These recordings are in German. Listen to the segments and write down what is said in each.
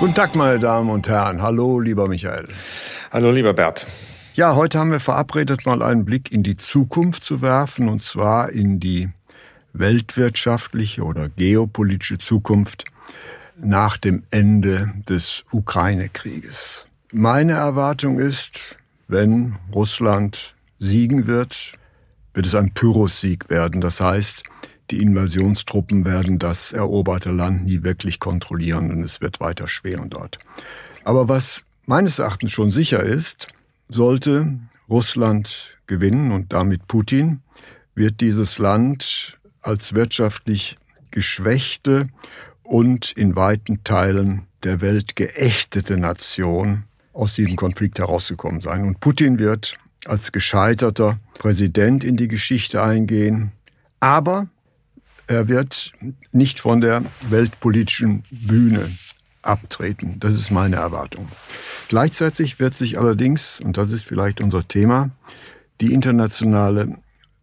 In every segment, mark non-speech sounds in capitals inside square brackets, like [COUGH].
Guten Tag, meine Damen und Herren. Hallo, lieber Michael. Hallo, lieber Bert. Ja, heute haben wir verabredet, mal einen Blick in die Zukunft zu werfen, und zwar in die weltwirtschaftliche oder geopolitische Zukunft nach dem Ende des Ukraine-Krieges. Meine Erwartung ist, wenn Russland siegen wird, wird es ein Pyrrhus-Sieg werden. Das heißt, die Invasionstruppen werden das eroberte Land nie wirklich kontrollieren und es wird weiter schweren dort. Aber was meines Erachtens schon sicher ist, sollte Russland gewinnen und damit Putin, wird dieses Land als wirtschaftlich geschwächte und in weiten Teilen der Welt geächtete Nation aus diesem Konflikt herausgekommen sein. Und Putin wird als gescheiterter Präsident in die Geschichte eingehen. Aber er wird nicht von der weltpolitischen Bühne abtreten. Das ist meine Erwartung. Gleichzeitig wird sich allerdings, und das ist vielleicht unser Thema, die internationale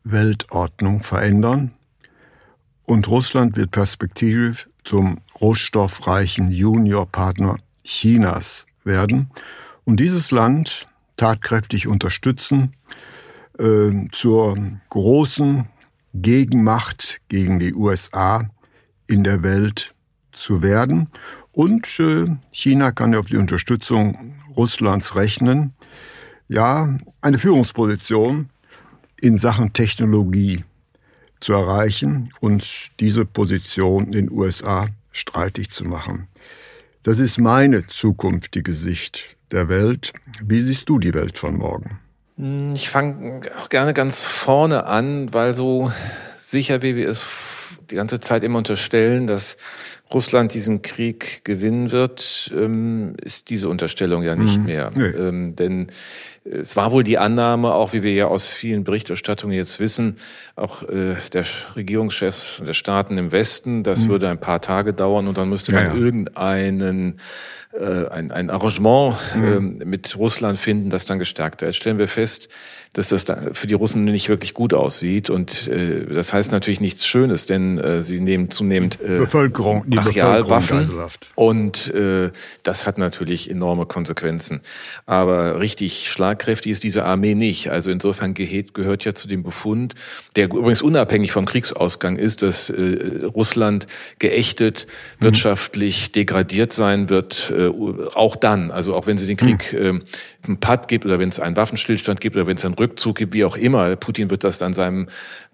Weltordnung verändern und Russland wird perspektivisch zum rohstoffreichen Juniorpartner Chinas werden und dieses Land tatkräftig unterstützen äh, zur großen Gegenmacht gegen die USA in der Welt zu werden. Und äh, China kann ja auf die Unterstützung Russlands rechnen. Ja, eine Führungsposition in Sachen Technologie zu erreichen und diese Position in den USA streitig zu machen. Das ist meine zukünftige Sicht der Welt. Wie siehst du die Welt von morgen? Hm, ich fange auch gerne ganz vorne an, weil so sicher wie wir es die ganze Zeit immer unterstellen, dass Russland diesen Krieg gewinnen wird, ähm, ist diese Unterstellung ja nicht mhm. mehr. Nee. Ähm, denn es war wohl die Annahme, auch wie wir ja aus vielen Berichterstattungen jetzt wissen, auch äh, der Regierungschefs der Staaten im Westen, das mhm. würde ein paar Tage dauern und dann müsste man ja, ja. irgendeinen äh, ein, ein Arrangement mhm. äh, mit Russland finden, das dann gestärkt wird. Stellen wir fest, dass das für die Russen nicht wirklich gut aussieht. Und äh, das heißt natürlich nichts Schönes, denn äh, sie nehmen zunehmend äh, Bevölkerung, die Brachialwaffen. Und äh, das hat natürlich enorme Konsequenzen. Aber richtig schlagkräftig ist diese Armee nicht. Also insofern gehört, gehört ja zu dem Befund, der übrigens unabhängig vom Kriegsausgang ist, dass äh, Russland geächtet, mhm. wirtschaftlich degradiert sein wird, äh, auch dann. Also auch wenn sie den Krieg mhm. äh, einen Patt gibt oder wenn es einen Waffenstillstand gibt oder wenn es einen Rückzug gibt, wie auch immer. Putin wird das dann seinem,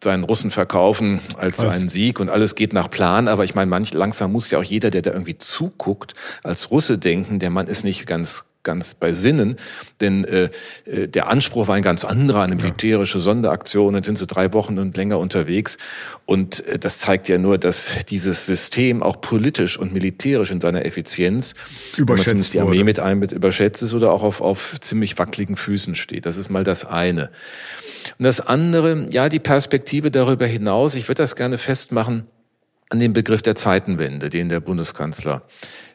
seinen Russen verkaufen als Was? einen Sieg und alles geht nach Plan. Aber ich meine, manch, langsam muss ja auch jeder, der da irgendwie zuguckt, als Russe denken, der Mann ist nicht ganz ganz bei Sinnen, denn äh, äh, der Anspruch war ein ganz anderer, eine militärische Sonderaktion, dann sind sie drei Wochen und länger unterwegs und äh, das zeigt ja nur, dass dieses System auch politisch und militärisch in seiner Effizienz, überschätzt die Armee mit einem mit überschätzt ist oder auch auf, auf ziemlich wackeligen Füßen steht. Das ist mal das eine. Und das andere, ja, die Perspektive darüber hinaus, ich würde das gerne festmachen, an dem Begriff der Zeitenwende, den der Bundeskanzler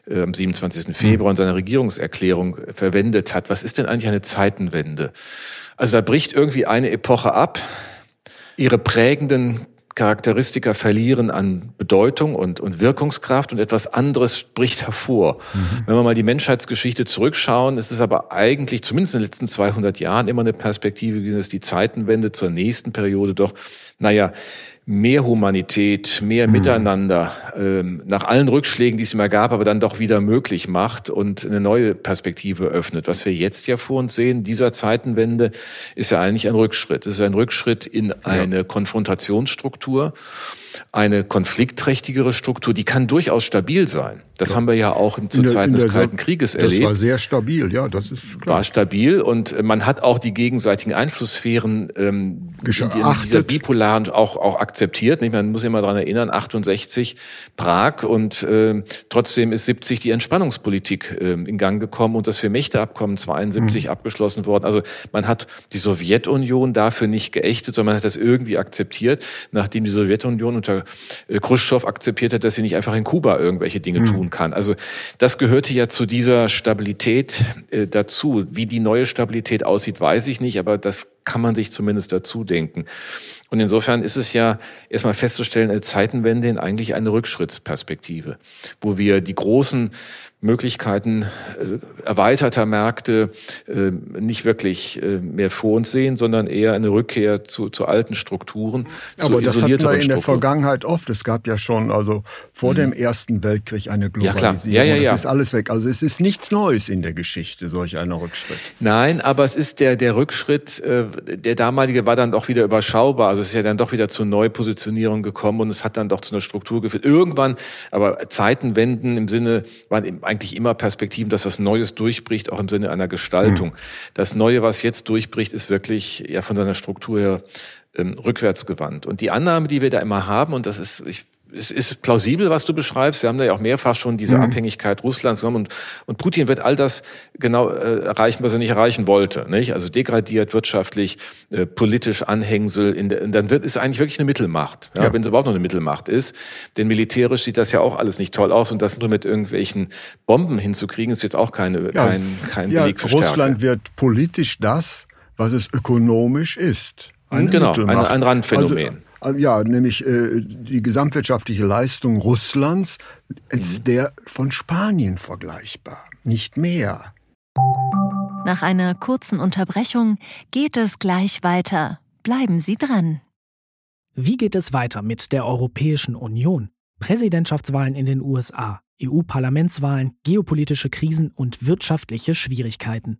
äh, am 27. Februar in seiner Regierungserklärung verwendet hat. Was ist denn eigentlich eine Zeitenwende? Also da bricht irgendwie eine Epoche ab. Ihre prägenden Charakteristika verlieren an Bedeutung und, und Wirkungskraft und etwas anderes bricht hervor. Mhm. Wenn wir mal die Menschheitsgeschichte zurückschauen, ist es aber eigentlich, zumindest in den letzten 200 Jahren, immer eine Perspektive gewesen, dass die Zeitenwende zur nächsten Periode doch, naja, mehr Humanität, mehr mhm. Miteinander, ähm, nach allen Rückschlägen, die es immer gab, aber dann doch wieder möglich macht und eine neue Perspektive öffnet. Was wir jetzt ja vor uns sehen, dieser Zeitenwende, ist ja eigentlich ein Rückschritt. Es ist ein Rückschritt in eine ja. Konfrontationsstruktur. Eine konfliktträchtigere Struktur, die kann durchaus stabil sein. Das ja. haben wir ja auch zu Zeiten des Kalten Krieges erlebt. Das war sehr stabil, ja, das ist klar. War stabil und man hat auch die gegenseitigen Einflusssphären ähm, in dieser bipolaren auch, auch akzeptiert. Nicht? Man muss immer daran erinnern, 68 Prag und äh, trotzdem ist 70 die Entspannungspolitik äh, in Gang gekommen und das Vier-Mächte-Abkommen 72 mhm. abgeschlossen worden. Also man hat die Sowjetunion dafür nicht geächtet, sondern man hat das irgendwie akzeptiert, nachdem die Sowjetunion unter äh, Khrushchev akzeptiert hat, dass sie nicht einfach in Kuba irgendwelche Dinge mhm. tun tun kann. Also das gehörte ja zu dieser Stabilität äh, dazu. Wie die neue Stabilität aussieht, weiß ich nicht, aber das kann man sich zumindest dazu denken. Und insofern ist es ja erstmal festzustellen, eine Zeitenwende in eigentlich eine Rückschrittsperspektive, wo wir die großen Möglichkeiten äh, erweiterter Märkte äh, nicht wirklich äh, mehr vor uns sehen, sondern eher eine Rückkehr zu, zu alten Strukturen. Aber zu das hatten wir in der Vergangenheit oft. Es gab ja schon also vor mhm. dem Ersten Weltkrieg eine Globalisierung. Ja, ja, ja, ja. Das ist alles weg. Also es ist nichts Neues in der Geschichte, solch einer Rückschritt. Nein, aber es ist der, der Rückschritt, äh, der damalige war dann doch wieder überschaubar. Also es ist ja dann doch wieder zur Neupositionierung gekommen und es hat dann doch zu einer Struktur geführt. Irgendwann, aber Zeitenwenden im Sinne, waren eigentlich immer Perspektiven, dass was Neues durchbricht, auch im Sinne einer Gestaltung. Mhm. Das Neue, was jetzt durchbricht, ist wirklich ja von seiner Struktur her ähm, rückwärtsgewandt. Und die Annahme, die wir da immer haben, und das ist, ich es ist plausibel, was du beschreibst. Wir haben da ja auch mehrfach schon diese mhm. Abhängigkeit Russlands genommen und, und Putin wird all das genau äh, erreichen, was er nicht erreichen wollte. Nicht? Also degradiert wirtschaftlich, äh, politisch Anhängsel. In der, und dann wird es eigentlich wirklich eine Mittelmacht, ja, ja. wenn es überhaupt noch eine Mittelmacht ist. Denn militärisch sieht das ja auch alles nicht toll aus und das nur mit irgendwelchen Bomben hinzukriegen, ist jetzt auch keine, ja, kein, kein ja, Beleg für Russland wird politisch das, was es ökonomisch ist. Eine genau, ein, ein Randphänomen. Also, ja, nämlich äh, die gesamtwirtschaftliche Leistung Russlands ist mhm. der von Spanien vergleichbar, nicht mehr. Nach einer kurzen Unterbrechung geht es gleich weiter. Bleiben Sie dran. Wie geht es weiter mit der Europäischen Union? Präsidentschaftswahlen in den USA, EU-Parlamentswahlen, geopolitische Krisen und wirtschaftliche Schwierigkeiten.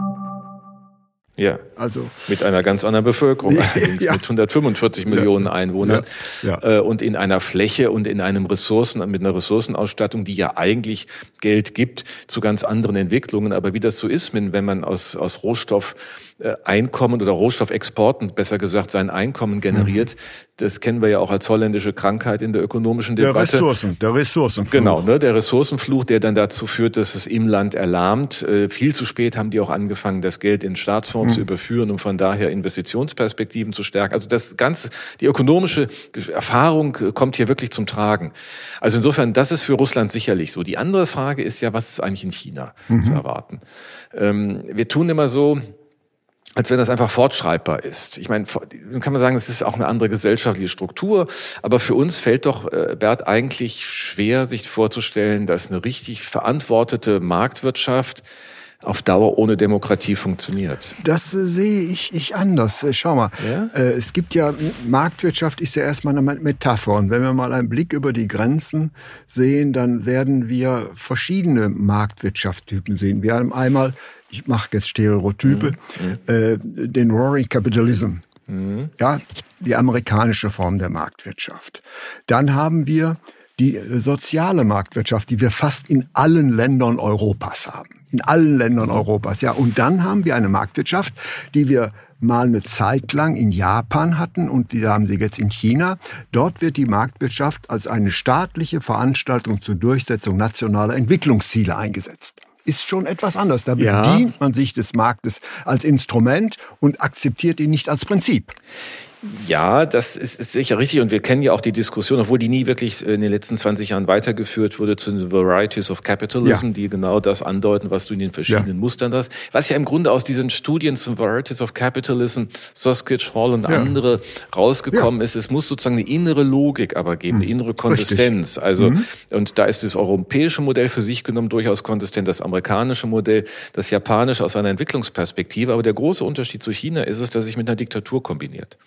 Ja, also mit einer ganz anderen Bevölkerung, [LAUGHS] ja. mit 145 Millionen Einwohnern ja. Ja. Äh, und in einer Fläche und in einem Ressourcen, mit einer Ressourcenausstattung, die ja eigentlich Geld gibt zu ganz anderen Entwicklungen. Aber wie das so ist, wenn man aus, aus Rohstoff äh, Einkommen oder Rohstoffexporten, besser gesagt, sein Einkommen generiert. Mhm. Das kennen wir ja auch als holländische Krankheit in der ökonomischen Debatte. Der Ressourcen, der Ressourcenfluch. Genau, ne, der Ressourcenfluch, der dann dazu führt, dass es im Land erlahmt. Äh, viel zu spät haben die auch angefangen, das Geld in Staatsfonds mhm. zu überführen, um von daher Investitionsperspektiven zu stärken. Also das ganze, die ökonomische Erfahrung äh, kommt hier wirklich zum Tragen. Also insofern, das ist für Russland sicherlich so. Die andere Frage ist ja, was ist eigentlich in China mhm. zu erwarten? Ähm, wir tun immer so, als wenn das einfach fortschreibbar ist. Ich meine, kann man sagen, es ist auch eine andere gesellschaftliche Struktur, aber für uns fällt doch, äh, Bert, eigentlich schwer, sich vorzustellen, dass eine richtig verantwortete Marktwirtschaft auf Dauer ohne Demokratie funktioniert. Das äh, sehe ich, ich anders. Äh, schau mal, ja? äh, es gibt ja, Marktwirtschaft ist ja erstmal eine Metapher. Und wenn wir mal einen Blick über die Grenzen sehen, dann werden wir verschiedene Marktwirtschaftstypen sehen. Wir haben einmal ich mache jetzt Stereotype, mhm. äh, den Roaring Capitalism. Mhm. Ja, die amerikanische Form der Marktwirtschaft. Dann haben wir die soziale Marktwirtschaft, die wir fast in allen Ländern Europas haben. In allen Ländern mhm. Europas, ja. Und dann haben wir eine Marktwirtschaft, die wir mal eine Zeit lang in Japan hatten und die haben sie jetzt in China. Dort wird die Marktwirtschaft als eine staatliche Veranstaltung zur Durchsetzung nationaler Entwicklungsziele eingesetzt ist schon etwas anders. Da bedient man sich des Marktes als Instrument und akzeptiert ihn nicht als Prinzip. Ja, das ist, ist sicher richtig. Und wir kennen ja auch die Diskussion, obwohl die nie wirklich in den letzten 20 Jahren weitergeführt wurde, zu den Varieties of Capitalism, ja. die genau das andeuten, was du in den verschiedenen ja. Mustern hast. Was ja im Grunde aus diesen Studien zum Varieties of Capitalism, Soskitch, Hall und ja. andere rausgekommen ist, es muss sozusagen eine innere Logik aber geben, eine hm. innere Konsistenz. Richtig. Also, mhm. und da ist das europäische Modell für sich genommen durchaus konsistent, das amerikanische Modell, das japanische aus einer Entwicklungsperspektive. Aber der große Unterschied zu China ist es, dass sich mit einer Diktatur kombiniert.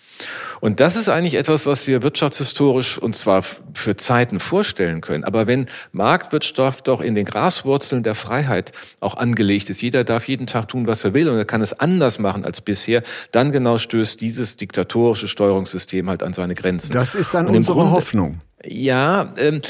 Und das ist eigentlich etwas, was wir wirtschaftshistorisch und zwar für Zeiten vorstellen können. Aber wenn Marktwirtschaft doch in den Graswurzeln der Freiheit auch angelegt ist, jeder darf jeden Tag tun, was er will und er kann es anders machen als bisher, dann genau stößt dieses diktatorische Steuerungssystem halt an seine Grenzen. Das ist dann unsere Grunde, Hoffnung. Ja, ähm,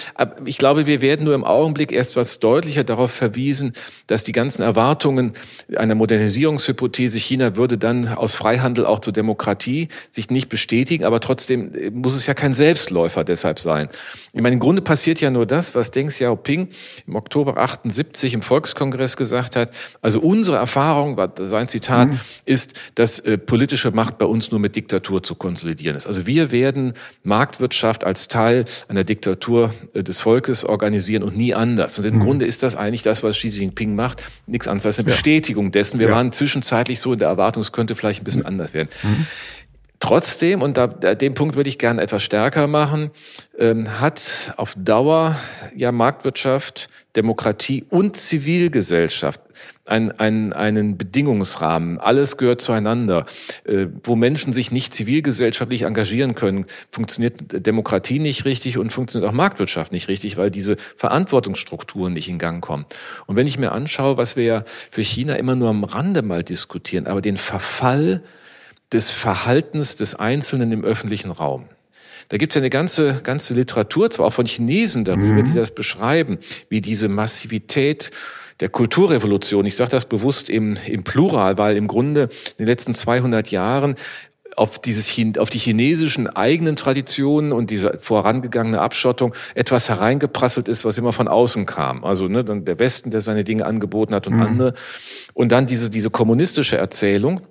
ich glaube, wir werden nur im Augenblick erst was deutlicher darauf verwiesen, dass die ganzen Erwartungen einer Modernisierungshypothese, China würde dann aus Freihandel auch zur Demokratie sich nicht bestätigen, aber trotzdem äh, muss es ja kein Selbstläufer deshalb sein. Ich meine, im Grunde passiert ja nur das, was Deng Xiaoping im Oktober 78 im Volkskongress gesagt hat. Also unsere Erfahrung, sein Zitat, mhm. ist, dass äh, politische Macht bei uns nur mit Diktatur zu konsolidieren ist. Also wir werden Marktwirtschaft als Teil einer Diktatur äh, des Volkes organisieren und nie anders. Und im mhm. Grunde ist das eigentlich das, was Xi Jinping macht, nichts anderes als eine ja. Bestätigung dessen. Wir ja. waren zwischenzeitlich so in der Erwartung, es könnte vielleicht ein bisschen mhm. anders werden. Mhm. Trotzdem, und da, den Punkt würde ich gerne etwas stärker machen, ähm, hat auf Dauer ja Marktwirtschaft, Demokratie und Zivilgesellschaft ein, ein, einen Bedingungsrahmen. Alles gehört zueinander. Äh, wo Menschen sich nicht zivilgesellschaftlich engagieren können, funktioniert Demokratie nicht richtig und funktioniert auch Marktwirtschaft nicht richtig, weil diese Verantwortungsstrukturen nicht in Gang kommen. Und wenn ich mir anschaue, was wir ja für China immer nur am Rande mal diskutieren, aber den Verfall des Verhaltens des Einzelnen im öffentlichen Raum. Da gibt es ja eine ganze, ganze Literatur, zwar auch von Chinesen darüber, mhm. die das beschreiben, wie diese Massivität der Kulturrevolution, ich sage das bewusst im, im Plural, weil im Grunde in den letzten 200 Jahren auf dieses auf die chinesischen eigenen Traditionen und diese vorangegangene Abschottung etwas hereingeprasselt ist, was immer von außen kam. Also ne, dann der Westen, der seine Dinge angeboten hat und mhm. andere. Und dann diese diese kommunistische Erzählung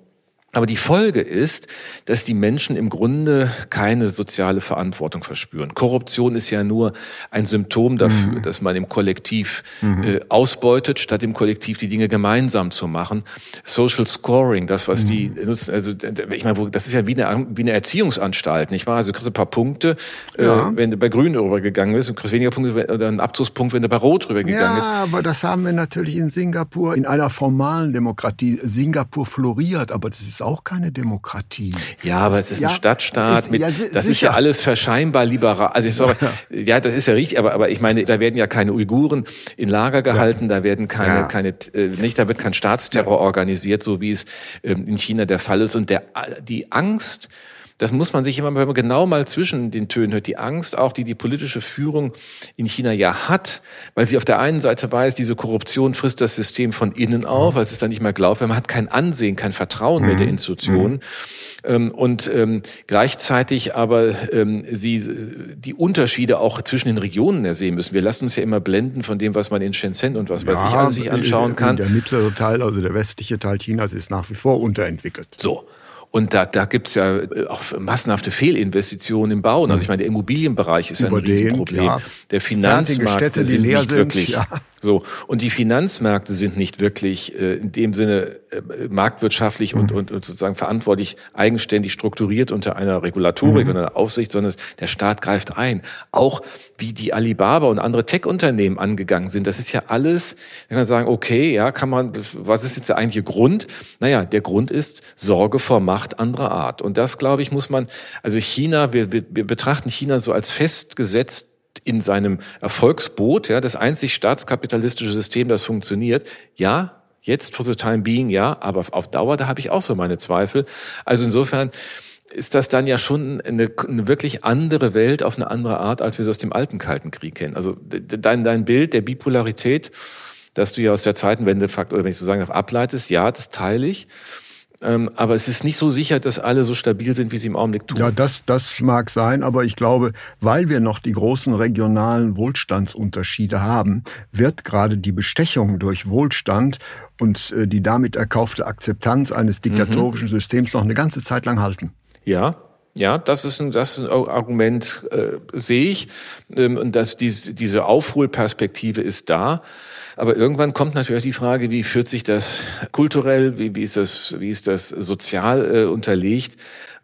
aber die Folge ist, dass die Menschen im Grunde keine soziale Verantwortung verspüren. Korruption ist ja nur ein Symptom dafür, mhm. dass man im Kollektiv mhm. äh, ausbeutet, statt im Kollektiv die Dinge gemeinsam zu machen. Social Scoring, das, was mhm. die nutzen, also ich meine, das ist ja wie eine, wie eine Erziehungsanstalt, nicht wahr? Also du kriegst ein paar Punkte, äh, ja. äh, wenn du bei Grün rübergegangen bist und kriegst weniger Punkte oder einen Abzugspunkt, wenn du bei Rot rübergegangen bist. Ja, aber das haben wir natürlich in Singapur, in einer formalen Demokratie. Singapur floriert, aber das ist auch keine Demokratie. Ja, aber es ist ja, ein Stadtstaat. Ist, mit, ja, das sicher. ist ja alles verscheinbar liberal. Also ich sage, ja, das ist ja richtig, aber, aber ich meine, da werden ja keine Uiguren in Lager gehalten, ja. da werden keine, keine, äh, nicht, da wird kein Staatsterror organisiert, so wie es ähm, in China der Fall ist. Und der, die Angst, das muss man sich immer, wenn man genau mal zwischen den Tönen hört, die Angst auch, die die politische Führung in China ja hat, weil sie auf der einen Seite weiß, diese Korruption frisst das System von innen auf, weil es dann nicht mehr glaubt, man hat kein Ansehen, kein Vertrauen mehr der mhm. Institutionen. Mhm. Ähm, und ähm, gleichzeitig aber ähm, sie die Unterschiede auch zwischen den Regionen ersehen müssen. Wir lassen uns ja immer blenden von dem, was man in Shenzhen und was ja, weiß ich alles sich anschauen kann. Der mittlere Teil, also der westliche Teil Chinas, ist nach wie vor unterentwickelt. So. Und da, da gibt es ja äh, auch massenhafte Fehlinvestitionen im Bauen. Also ich meine, der Immobilienbereich ist ja ein Riesenproblem. Ja. Der Finanzmarkt Städte, die leer sind, wirklich. Ja. So. Und die Finanzmärkte sind nicht wirklich äh, in dem Sinne äh, marktwirtschaftlich mhm. und, und, und sozusagen verantwortlich eigenständig strukturiert unter einer Regulatorik mhm. und einer Aufsicht, sondern der Staat greift ein. Auch wie die Alibaba und andere Tech-Unternehmen angegangen sind. Das ist ja alles, kann man sagen, okay, ja, kann man, was ist jetzt der eigentliche Grund? Naja, der Grund ist Sorge vor Macht anderer Art. Und das, glaube ich, muss man, also China, wir, wir, wir betrachten China so als festgesetzt in seinem Erfolgsboot, ja, das einzig staatskapitalistische System, das funktioniert. Ja, jetzt for the time being, ja, aber auf Dauer, da habe ich auch so meine Zweifel. Also insofern ist das dann ja schon eine, eine, wirklich andere Welt auf eine andere Art, als wir es aus dem alten Kalten Krieg kennen. Also dein, dein Bild der Bipolarität, das du ja aus der Zeitenwende-Fakt, oder wenn ich so sagen darf, ableitest, ja, das teile ich. Ähm, aber es ist nicht so sicher, dass alle so stabil sind, wie sie im Augenblick tun. Ja, das, das mag sein, aber ich glaube, weil wir noch die großen regionalen Wohlstandsunterschiede haben, wird gerade die Bestechung durch Wohlstand und äh, die damit erkaufte Akzeptanz eines diktatorischen mhm. Systems noch eine ganze Zeit lang halten. Ja, Ja, das ist ein, das ist ein Argument, äh, sehe ich. Ähm, und das, diese, diese Aufholperspektive ist da. Aber irgendwann kommt natürlich die Frage, wie führt sich das kulturell, wie, wie ist das, wie ist das sozial äh, unterlegt?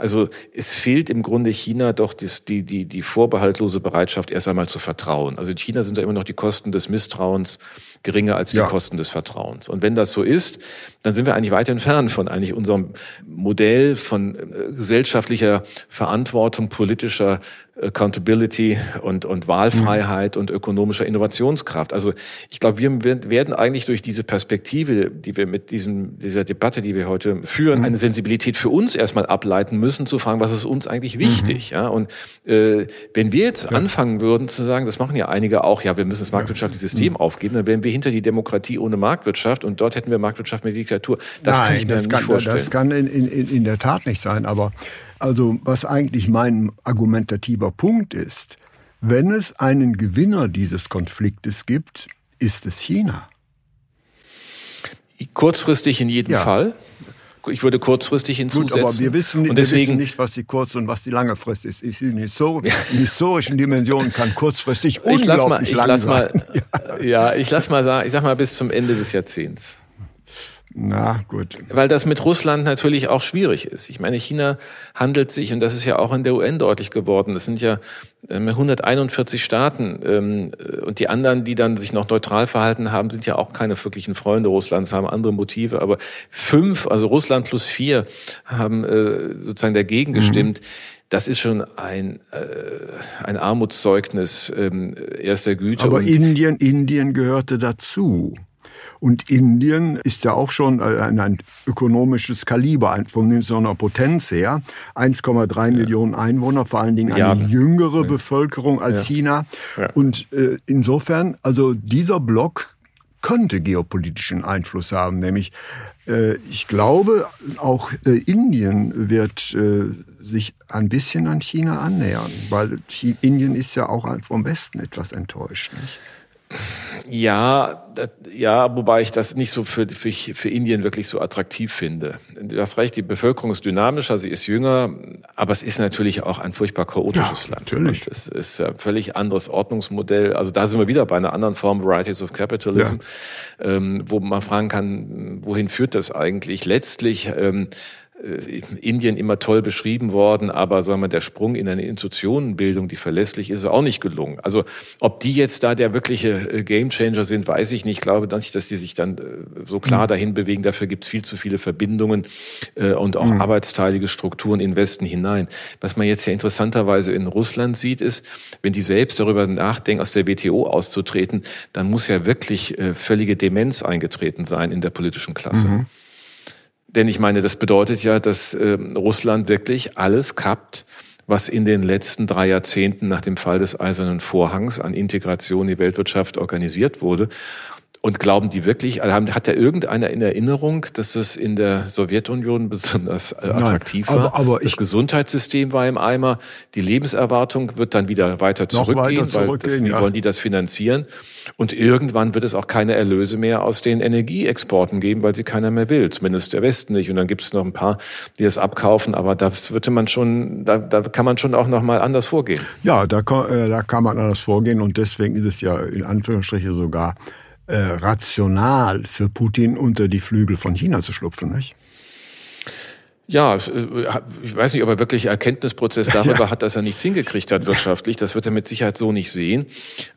Also es fehlt im Grunde China doch die, die, die, die vorbehaltlose Bereitschaft, erst einmal zu vertrauen. Also in China sind da immer noch die Kosten des Misstrauens geringer als die ja. Kosten des Vertrauens. Und wenn das so ist, dann sind wir eigentlich weit entfernt von eigentlich unserem Modell von äh, gesellschaftlicher Verantwortung, politischer Accountability und, und Wahlfreiheit mhm. und ökonomischer Innovationskraft. Also ich glaube, wir werden eigentlich durch diese Perspektive, die wir mit diesem, dieser Debatte, die wir heute führen, mhm. eine Sensibilität für uns erstmal ableiten müssen, zu fragen, was ist uns eigentlich wichtig? Mhm. Ja, und äh, wenn wir jetzt ja. anfangen würden zu sagen, das machen ja einige auch, ja, wir müssen das marktwirtschaftliche System mhm. aufgeben, dann wären wir hinter die Demokratie ohne Marktwirtschaft und dort hätten wir Marktwirtschaft mit Diktatur. Das Nein, kann ich mir das nicht kann, vorstellen. Das kann in, in, in der Tat nicht sein, aber also was eigentlich mein argumentativer Punkt ist, wenn es einen Gewinner dieses Konfliktes gibt, ist es China. Kurzfristig in jedem ja. Fall. Ich würde kurzfristig hinzusetzen. Gut, aber wir wissen, und deswegen, wir wissen nicht, was die kurz- und was die lange Frist ist. In, historischen Dimensionen kann kurzfristig unglaublich ich lass mal, ich lang lass sein. Mal, [LAUGHS] ja, ich lass mal sagen, ich sag mal bis zum Ende des Jahrzehnts. Na gut. Weil das mit Russland natürlich auch schwierig ist. Ich meine, China handelt sich, und das ist ja auch in der UN deutlich geworden, es sind ja 141 ähm, Staaten ähm, und die anderen, die dann sich noch neutral verhalten haben, sind ja auch keine wirklichen Freunde Russlands, haben andere Motive. Aber fünf, also Russland plus vier, haben äh, sozusagen dagegen mhm. gestimmt. Das ist schon ein, äh, ein Armutszeugnis ähm, erster Güte. Aber Indien, Indien gehörte dazu. Und Indien ist ja auch schon äh, ein, ein ökonomisches Kaliber von so einer Potenz her. 1,3 ja. Millionen Einwohner, vor allen Dingen eine jüngere ja. Bevölkerung als ja. China. Und äh, insofern, also dieser Block könnte geopolitischen Einfluss haben, nämlich äh, ich glaube, auch äh, Indien wird äh, sich ein bisschen an China annähern, weil Indien ist ja auch vom Westen etwas enttäuscht. Nicht? Ja, ja, wobei ich das nicht so für, für, für Indien wirklich so attraktiv finde. Du hast recht, die Bevölkerung ist dynamischer, sie ist jünger, aber es ist natürlich auch ein furchtbar chaotisches ja, Land. Natürlich. Und es ist ein völlig anderes Ordnungsmodell. Also da sind wir wieder bei einer anderen Form, Varieties of Capitalism, ja. ähm, wo man fragen kann, wohin führt das eigentlich? Letztlich ähm, äh, Indien immer toll beschrieben worden, aber sagen wir, der Sprung in eine Institutionenbildung, die verlässlich ist, ist auch nicht gelungen. Also ob die jetzt da der wirkliche äh, Gamechanger sind, weiß ich nicht. Ich glaube nicht, dass die sich dann äh, so klar mhm. dahin bewegen. Dafür gibt es viel zu viele Verbindungen und auch mhm. arbeitsteilige Strukturen in Westen hinein. Was man jetzt ja interessanterweise in Russland sieht, ist, wenn die selbst darüber nachdenken, aus der WTO auszutreten, dann muss ja wirklich völlige Demenz eingetreten sein in der politischen Klasse. Mhm. Denn ich meine, das bedeutet ja, dass äh, Russland wirklich alles kappt, was in den letzten drei Jahrzehnten nach dem Fall des Eisernen Vorhangs an Integration in die Weltwirtschaft organisiert wurde. Und glauben die wirklich, also hat da irgendeiner in Erinnerung, dass es in der Sowjetunion besonders äh, attraktiv Nein, aber, war? Aber das Gesundheitssystem war im Eimer, die Lebenserwartung wird dann wieder weiter zurückgehen, weiter zurückgehen weil das, wie wollen die das finanzieren? Und irgendwann wird es auch keine Erlöse mehr aus den Energieexporten geben, weil sie keiner mehr will, zumindest der Westen nicht. Und dann gibt es noch ein paar, die es abkaufen, aber da würde man schon, da, da kann man schon auch noch mal anders vorgehen. Ja, da, äh, da kann man anders vorgehen und deswegen ist es ja in Anführungsstrichen sogar äh, rational für Putin unter die Flügel von China zu schlupfen, nicht? Ja, äh, ich weiß nicht, ob er wirklich Erkenntnisprozess [LAUGHS] darüber ja. hat, dass er nichts hingekriegt hat wirtschaftlich. Das wird er mit Sicherheit so nicht sehen.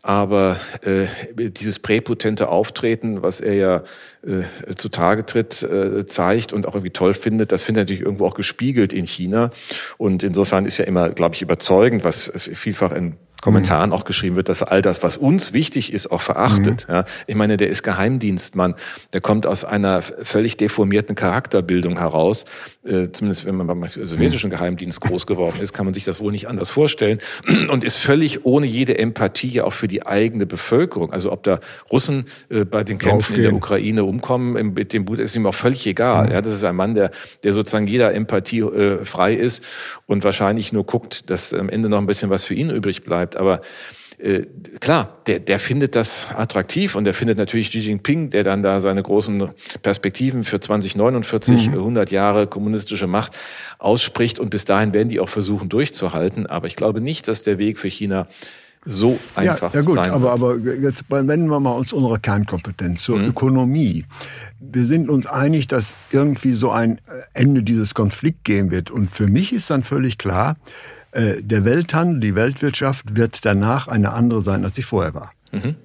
Aber äh, dieses präpotente Auftreten, was er ja äh, zutage tritt, äh, zeigt und auch irgendwie toll findet, das findet er natürlich irgendwo auch gespiegelt in China. Und insofern ist ja immer, glaube ich, überzeugend, was vielfach in Kommentaren mhm. auch geschrieben wird, dass all das, was uns wichtig ist, auch verachtet. Mhm. Ja, ich meine, der ist Geheimdienstmann, der kommt aus einer völlig deformierten Charakterbildung heraus. Äh, zumindest wenn man beim sowjetischen mhm. Geheimdienst groß geworden ist, kann man sich das wohl nicht anders vorstellen. Und ist völlig ohne jede Empathie auch für die eigene Bevölkerung. Also ob da Russen äh, bei den Kämpfen Aufgehen. in der Ukraine umkommen, mit dem Boot ist ihm auch völlig egal. Mhm. Ja, das ist ein Mann, der, der sozusagen jeder Empathie äh, frei ist und wahrscheinlich nur guckt, dass am Ende noch ein bisschen was für ihn übrig bleibt. Aber äh, klar, der, der findet das attraktiv und der findet natürlich Xi Jinping, der dann da seine großen Perspektiven für 2049, mhm. 100 Jahre kommunistische Macht ausspricht und bis dahin werden die auch versuchen durchzuhalten. Aber ich glaube nicht, dass der Weg für China so einfach ja, ja gut, aber, aber jetzt wenden wir mal uns unsere Kernkompetenz zur mhm. Ökonomie. Wir sind uns einig, dass irgendwie so ein Ende dieses Konflikts geben wird. Und für mich ist dann völlig klar, äh, der Welthandel, die Weltwirtschaft wird danach eine andere sein, als sie vorher war. Mhm.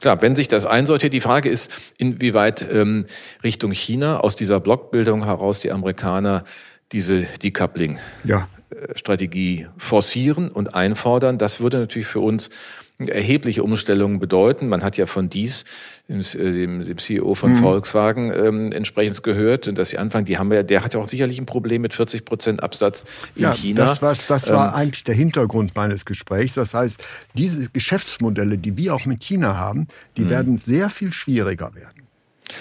Klar, wenn sich das einsortiert, die Frage ist, inwieweit ähm, Richtung China aus dieser Blockbildung heraus die Amerikaner diese Decoupling ja. Strategie forcieren und einfordern. Das würde natürlich für uns erhebliche Umstellungen bedeuten. Man hat ja von dies, dem, dem CEO von mhm. Volkswagen, ähm, entsprechend gehört, dass sie anfangen, die haben ja, der hat ja auch sicherlich ein Problem mit 40 Prozent Absatz in ja, China. Das, war, das war ähm, eigentlich der Hintergrund meines Gesprächs. Das heißt, diese Geschäftsmodelle, die wir auch mit China haben, die mhm. werden sehr viel schwieriger werden.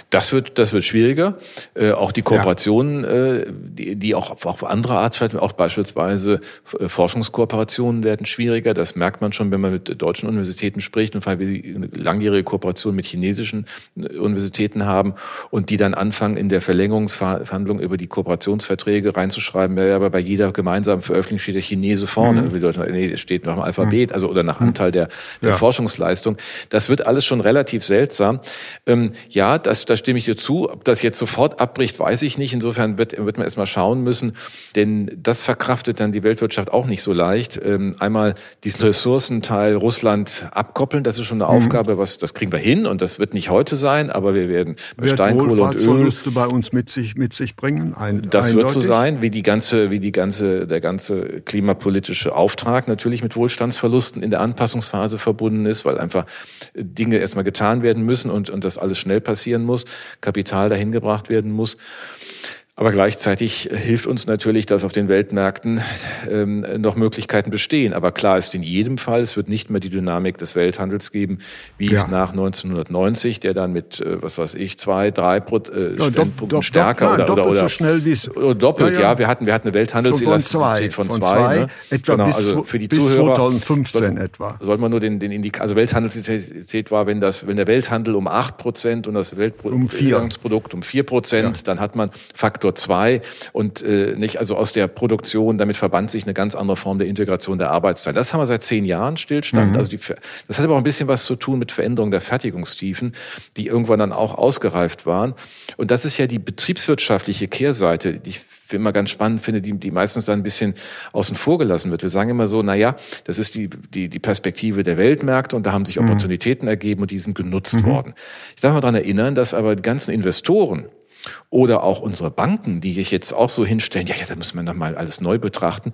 Das wird, das wird schwieriger. Äh, auch die Kooperationen, ja. äh, die, die auch auf andere Art auch beispielsweise äh, Forschungskooperationen werden schwieriger. Das merkt man schon, wenn man mit deutschen Universitäten spricht und weil wir eine langjährige Kooperation mit chinesischen äh, Universitäten haben und die dann anfangen, in der Verlängerungsverhandlung über die Kooperationsverträge reinzuschreiben, ja, aber bei jeder gemeinsamen Veröffentlichung steht der Chinese vorne. Mhm. Also nee, steht nach dem Alphabet, mhm. also oder nach Anteil der, der ja. Forschungsleistung. Das wird alles schon relativ seltsam. Ähm, ja, das da stimme ich dir zu. Ob das jetzt sofort abbricht, weiß ich nicht. Insofern wird, wird man erstmal schauen müssen, denn das verkraftet dann die Weltwirtschaft auch nicht so leicht. Ähm, einmal diesen Ressourcenteil Russland abkoppeln, das ist schon eine mhm. Aufgabe, was, das kriegen wir hin und das wird nicht heute sein, aber wir werden bei Steinkohle und Öl bei uns mit sich, mit sich bringen. Ein, das eindeutig. wird so sein, wie die ganze, wie die ganze, der ganze klimapolitische Auftrag natürlich mit Wohlstandsverlusten in der Anpassungsphase verbunden ist, weil einfach Dinge erstmal getan werden müssen und, und das alles schnell passieren muss, Kapital dahin gebracht werden muss. Aber gleichzeitig hilft uns natürlich, dass auf den Weltmärkten ähm, noch Möglichkeiten bestehen. Aber klar ist in jedem Fall, es wird nicht mehr die Dynamik des Welthandels geben, wie ja. nach 1990, der dann mit, äh, was weiß ich, zwei, drei Pro, äh, ja, stärker nein, oder, oder, oder so schnell wie es doppelt. Ja, ja, wir hatten wir hatten eine Welthandelselastizität von, von, von zwei, ne? etwa genau, bis, also für die bis Zuhörer 2015 soll, etwa. Sollte man nur den den Indikator, also Welthandelselastizität war, wenn das wenn der Welthandel um acht Prozent und das Weltprodukt um vier Prozent, dann hat man Faktor Faktor 2 und äh, nicht also aus der Produktion, damit verband sich eine ganz andere Form der Integration der Arbeitszeit. Das haben wir seit zehn Jahren Stillstand. Mhm. Also die, das hat aber auch ein bisschen was zu tun mit Veränderung der Fertigungstiefen, die irgendwann dann auch ausgereift waren. Und das ist ja die betriebswirtschaftliche Kehrseite, die ich immer ganz spannend finde, die, die meistens dann ein bisschen außen vor gelassen wird. Wir sagen immer so, na ja, das ist die, die, die Perspektive der Weltmärkte und da haben sich mhm. Opportunitäten ergeben und die sind genutzt mhm. worden. Ich darf mal daran erinnern, dass aber die ganzen Investoren, oder auch unsere Banken, die sich jetzt auch so hinstellen, ja, ja, da müssen wir nochmal alles neu betrachten,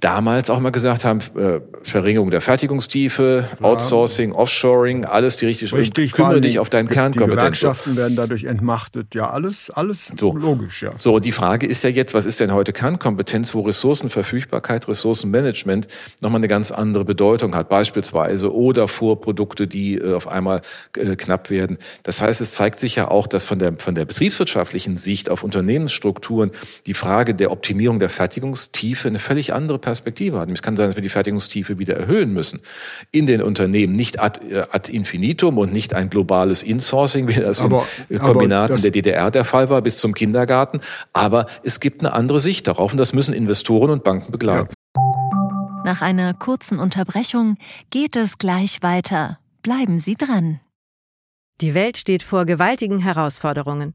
damals auch mal gesagt haben, äh, Verringerung der Fertigungstiefe, ja. Outsourcing, Offshoring, alles die richtige Richtig, kümmere dich auf deinen Kernkompetenz. Die Gewerkschaften werden dadurch entmachtet, ja, alles, alles so. logisch, ja. So, und die Frage ist ja jetzt, was ist denn heute Kernkompetenz, wo Ressourcenverfügbarkeit, Ressourcenmanagement nochmal eine ganz andere Bedeutung hat, beispielsweise oder Vorprodukte, die äh, auf einmal äh, knapp werden. Das heißt, es zeigt sich ja auch, dass von der, von der Betriebswirtschaft betriebswirtschaftlichen Sicht auf Unternehmensstrukturen die Frage der Optimierung der Fertigungstiefe eine völlig andere Perspektive hat. Es kann sein, dass wir die Fertigungstiefe wieder erhöhen müssen in den Unternehmen, nicht ad, äh, ad infinitum und nicht ein globales Insourcing, wie das aber, in Kombinaten der DDR der Fall war, bis zum Kindergarten. Aber es gibt eine andere Sicht darauf und das müssen Investoren und Banken begleiten. Ja. Nach einer kurzen Unterbrechung geht es gleich weiter. Bleiben Sie dran. Die Welt steht vor gewaltigen Herausforderungen.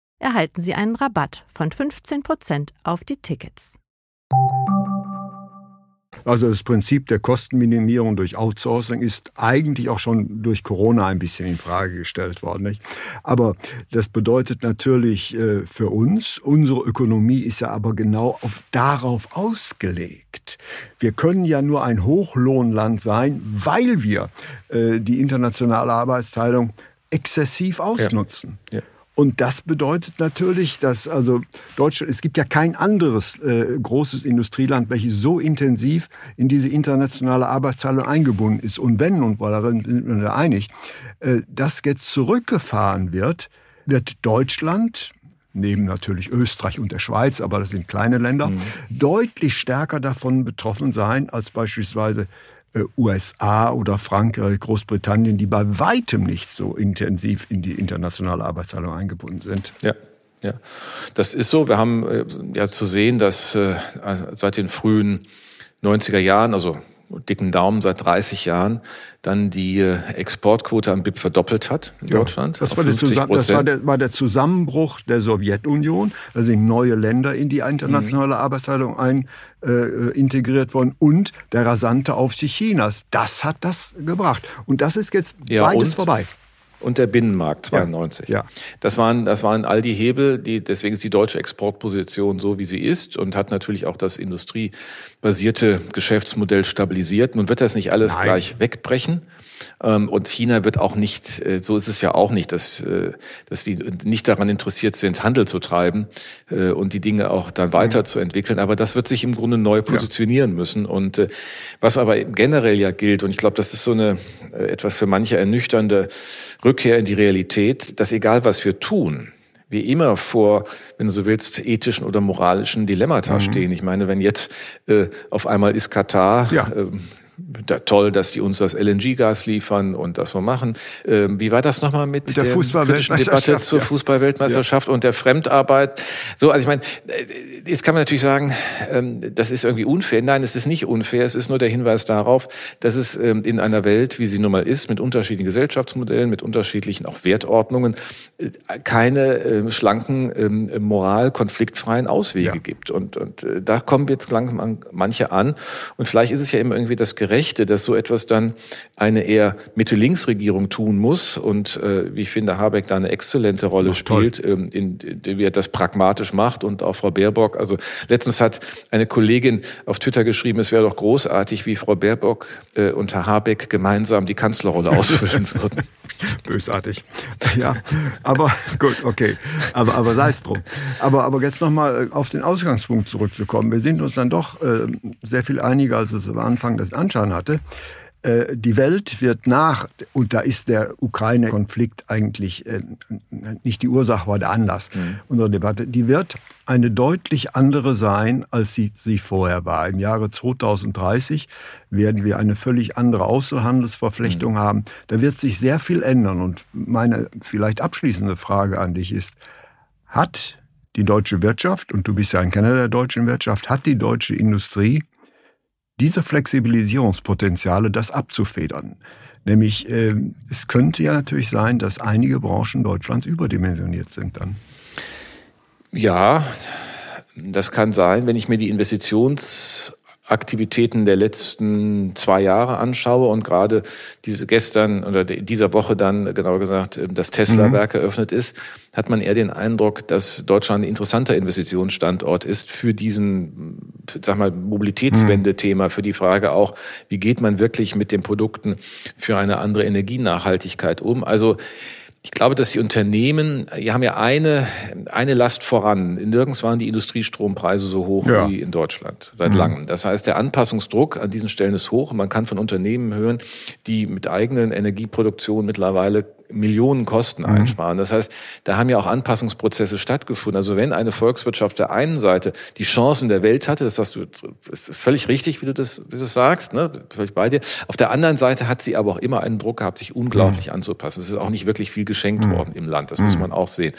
erhalten Sie einen Rabatt von 15% auf die Tickets. Also das Prinzip der Kostenminimierung durch Outsourcing ist eigentlich auch schon durch Corona ein bisschen in Frage gestellt worden. Nicht? Aber das bedeutet natürlich äh, für uns, unsere Ökonomie ist ja aber genau auf, darauf ausgelegt. Wir können ja nur ein Hochlohnland sein, weil wir äh, die internationale Arbeitsteilung exzessiv ausnutzen. Ja. Ja. Und das bedeutet natürlich, dass also Deutschland, es gibt ja kein anderes äh, großes Industrieland, welches so intensiv in diese internationale Arbeitsteilung eingebunden ist. Und wenn, und darin sind wir uns einig, äh, das jetzt zurückgefahren wird, wird Deutschland, neben natürlich Österreich und der Schweiz, aber das sind kleine Länder, mhm. deutlich stärker davon betroffen sein als beispielsweise USA oder Frankreich, Großbritannien, die bei weitem nicht so intensiv in die internationale Arbeitsteilung eingebunden sind. Ja. Ja, das ist so. Wir haben äh, ja zu sehen, dass äh, seit den frühen 90er Jahren, also dicken Daumen seit 30 Jahren dann die äh, Exportquote am BIP verdoppelt hat in ja, Deutschland. Das, war der, das war, der, war der Zusammenbruch der Sowjetunion. Da sind neue Länder in die internationale mhm. Arbeitsteilung ein, äh, integriert worden und der rasante Aufstieg Chinas. Das hat das gebracht. Und das ist jetzt ja, beides vorbei und der Binnenmarkt 92. Ja, ja. Das waren das waren all die Hebel, die deswegen ist die deutsche Exportposition so wie sie ist und hat natürlich auch das industriebasierte Geschäftsmodell stabilisiert. Nun wird das nicht alles Nein. gleich wegbrechen. Ähm, und China wird auch nicht, äh, so ist es ja auch nicht, dass, äh, dass die nicht daran interessiert sind, Handel zu treiben äh, und die Dinge auch dann weiterzuentwickeln. Aber das wird sich im Grunde neu positionieren ja. müssen. Und was aber generell ja gilt, und ich glaube, das ist so eine etwas für manche ernüchternde Rückkehr in die Realität, dass egal was wir tun, wir immer vor, wenn du so willst, ethischen oder moralischen Dilemmata mhm. stehen. Ich meine, wenn jetzt äh, auf einmal ist Katar ja. äh, toll, dass die uns das LNG-Gas liefern und das wir machen. Ähm, wie war das nochmal mit, mit der, der Fußballweltmeisterschaft Debatte zur ja. Fußballweltmeisterschaft ja. und der Fremdarbeit? So, also ich meine, äh, jetzt kann man natürlich sagen, ähm, das ist irgendwie unfair. Nein, es ist nicht unfair. Es ist nur der Hinweis darauf, dass es ähm, in einer Welt, wie sie nun mal ist, mit unterschiedlichen Gesellschaftsmodellen, mit unterschiedlichen auch Wertordnungen, äh, keine äh, schlanken, moral konfliktfreien Auswege ja. gibt. Und, und da kommen jetzt langsam manche an. Und vielleicht ist es ja immer irgendwie das Gerechte, dass so etwas dann eine eher Mitte-Links-Regierung tun muss und äh, wie ich finde, Habeck da eine exzellente Rolle Ach, spielt, ähm, in, in, wie er das pragmatisch macht und auch Frau Baerbock. Also letztens hat eine Kollegin auf Twitter geschrieben, es wäre doch großartig, wie Frau Baerbock äh, und Herr Habeck gemeinsam die Kanzlerrolle [LAUGHS] ausfüllen würden. Bösartig. Ja, aber [LAUGHS] gut, okay. Aber, aber sei es drum. Aber, aber jetzt nochmal auf den Ausgangspunkt zurückzukommen. Wir sind uns dann doch äh, sehr viel einiger, als es am Anfang des Anschein hatte. Äh, die Welt wird nach, und da ist der Ukraine-Konflikt eigentlich äh, nicht die Ursache, war der Anlass mhm. unserer Debatte, die wird eine deutlich andere sein, als sie, sie vorher war. Im Jahre 2030 werden wir eine völlig andere Außenhandelsverflechtung mhm. haben. Da wird sich sehr viel ändern. Und meine vielleicht abschließende Frage an dich ist, hat die deutsche Wirtschaft, und du bist ja ein Kenner der deutschen Wirtschaft, hat die deutsche Industrie diese Flexibilisierungspotenziale, das abzufedern. Nämlich, äh, es könnte ja natürlich sein, dass einige Branchen Deutschlands überdimensioniert sind dann. Ja, das kann sein, wenn ich mir die Investitions Aktivitäten der letzten zwei Jahre anschaue und gerade diese gestern oder dieser Woche dann, genauer gesagt, ähm, das Tesla-Werk mhm. eröffnet ist, hat man eher den Eindruck, dass Deutschland ein interessanter Investitionsstandort ist für diesen, sag mal, Mobilitätswende-Thema, für die Frage auch, wie geht man wirklich mit den Produkten für eine andere Energienachhaltigkeit um? Also, ich glaube, dass die Unternehmen, die haben ja eine, eine Last voran. Nirgends waren die Industriestrompreise so hoch ja. wie in Deutschland seit mhm. langem. Das heißt, der Anpassungsdruck an diesen Stellen ist hoch. Man kann von Unternehmen hören, die mit eigenen Energieproduktionen mittlerweile Millionen Kosten mhm. einsparen. Das heißt, da haben ja auch Anpassungsprozesse stattgefunden. Also wenn eine Volkswirtschaft der einen Seite die Chancen der Welt hatte, das hast du, das ist völlig richtig, wie du das, wie du das sagst, ne? völlig bei dir. Auf der anderen Seite hat sie aber auch immer einen Druck gehabt, sich unglaublich mhm. anzupassen. Es ist auch nicht wirklich viel geschenkt mhm. worden im Land. Das muss mhm. man auch sehen.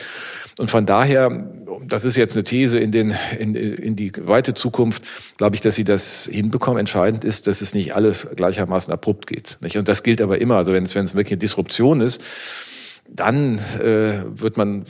Und von daher, das ist jetzt eine These in den, in, in die weite Zukunft, glaube ich, dass sie das hinbekommen. Entscheidend ist, dass es nicht alles gleichermaßen abrupt geht. Nicht? Und das gilt aber immer. Also wenn es, wenn es wirklich eine Disruption ist, dann äh, wird man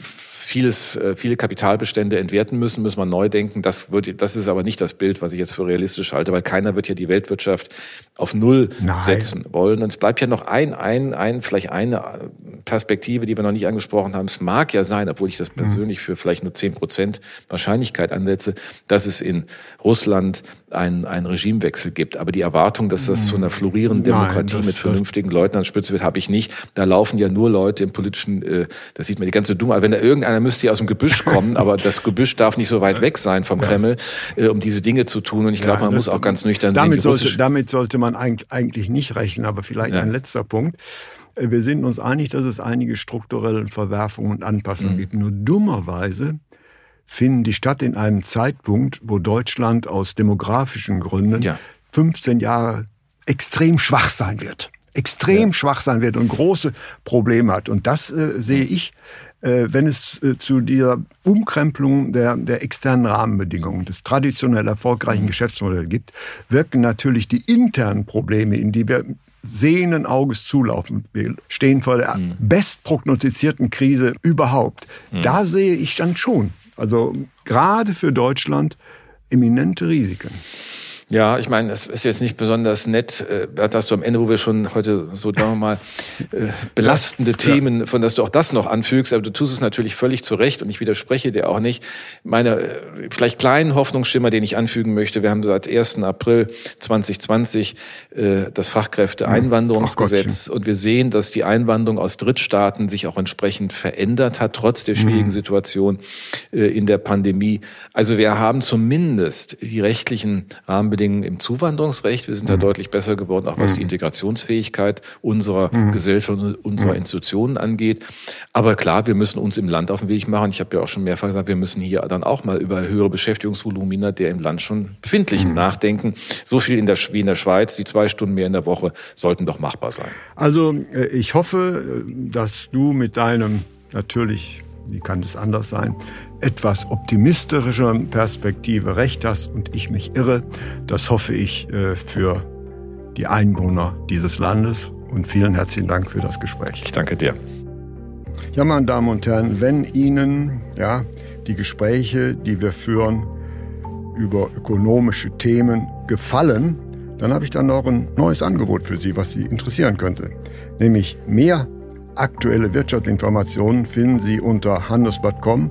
vieles, äh, viele Kapitalbestände entwerten müssen, müssen wir neu denken. Das wird, das ist aber nicht das Bild, was ich jetzt für realistisch halte, weil keiner wird ja die Weltwirtschaft auf Null Nein. setzen wollen. Und es bleibt ja noch ein, ein, ein, vielleicht eine Perspektive, die wir noch nicht angesprochen haben. Es mag ja sein, obwohl ich das mhm. persönlich für vielleicht nur zehn Prozent Wahrscheinlichkeit ansetze, dass es in Russland einen, einen Regimewechsel gibt. Aber die Erwartung, dass das zu einer florierenden Demokratie Nein, das, mit vernünftigen Leuten an Spitze wird, habe ich nicht. Da laufen ja nur Leute im politischen, äh, das sieht man die ganze Dumme. Wenn da irgendeiner müsste ja aus dem Gebüsch [LAUGHS] kommen, aber das Gebüsch darf nicht so weit weg sein vom ja. Kreml, äh, um diese Dinge zu tun. Und ich glaube, man muss auch ganz nüchtern damit sehen. Sollte, damit sollte man eigentlich nicht rechnen. Aber vielleicht ja. ein letzter Punkt. Äh, wir sind uns einig, dass es einige strukturelle Verwerfungen und Anpassungen mhm. gibt. Nur dummerweise finden die statt in einem Zeitpunkt, wo Deutschland aus demografischen Gründen ja. 15 Jahre extrem schwach sein wird. Extrem ja. schwach sein wird und große Probleme hat. Und das äh, sehe ich, äh, wenn es äh, zu dieser Umkrempelung der, der externen Rahmenbedingungen, des traditionell erfolgreichen mhm. Geschäftsmodells gibt, wirken natürlich die internen Probleme, in die wir sehenden Auges zulaufen. Wir stehen vor der mhm. bestprognostizierten Krise überhaupt. Mhm. Da sehe ich dann schon, also gerade für Deutschland, eminente Risiken. Ja, ich meine, es ist jetzt nicht besonders nett, äh, dass du am Ende, wo wir schon heute so, sagen wir mal, äh, belastende ja. Themen, von dass du auch das noch anfügst, aber du tust es natürlich völlig zu Recht und ich widerspreche dir auch nicht. Meine äh, vielleicht kleinen Hoffnungsschimmer, den ich anfügen möchte, wir haben seit 1. April 2020 äh, das Fachkräfteeinwanderungsgesetz und wir sehen, dass die Einwanderung aus Drittstaaten sich auch entsprechend verändert hat, trotz der schwierigen mhm. Situation in der Pandemie. Also wir haben zumindest die rechtlichen Rahmenbedingungen Dingen im Zuwanderungsrecht. Wir sind mhm. da deutlich besser geworden, auch was mhm. die Integrationsfähigkeit unserer mhm. Gesellschaft und unserer mhm. Institutionen angeht. Aber klar, wir müssen uns im Land auf den Weg machen. Ich habe ja auch schon mehrfach gesagt, wir müssen hier dann auch mal über höhere Beschäftigungsvolumina der im Land schon befindlichen mhm. nachdenken. So viel in der, wie in der Schweiz, die zwei Stunden mehr in der Woche sollten doch machbar sein. Also äh, ich hoffe, dass du mit deinem natürlich wie kann es anders sein, etwas optimistischer Perspektive recht hast und ich mich irre. Das hoffe ich äh, für die Einwohner dieses Landes und vielen herzlichen Dank für das Gespräch. Ich danke dir. Ja, meine Damen und Herren, wenn Ihnen ja, die Gespräche, die wir führen über ökonomische Themen gefallen, dann habe ich dann noch ein neues Angebot für Sie, was Sie interessieren könnte. Nämlich mehr Aktuelle Wirtschaftsinformationen finden Sie unter handelsblatt.com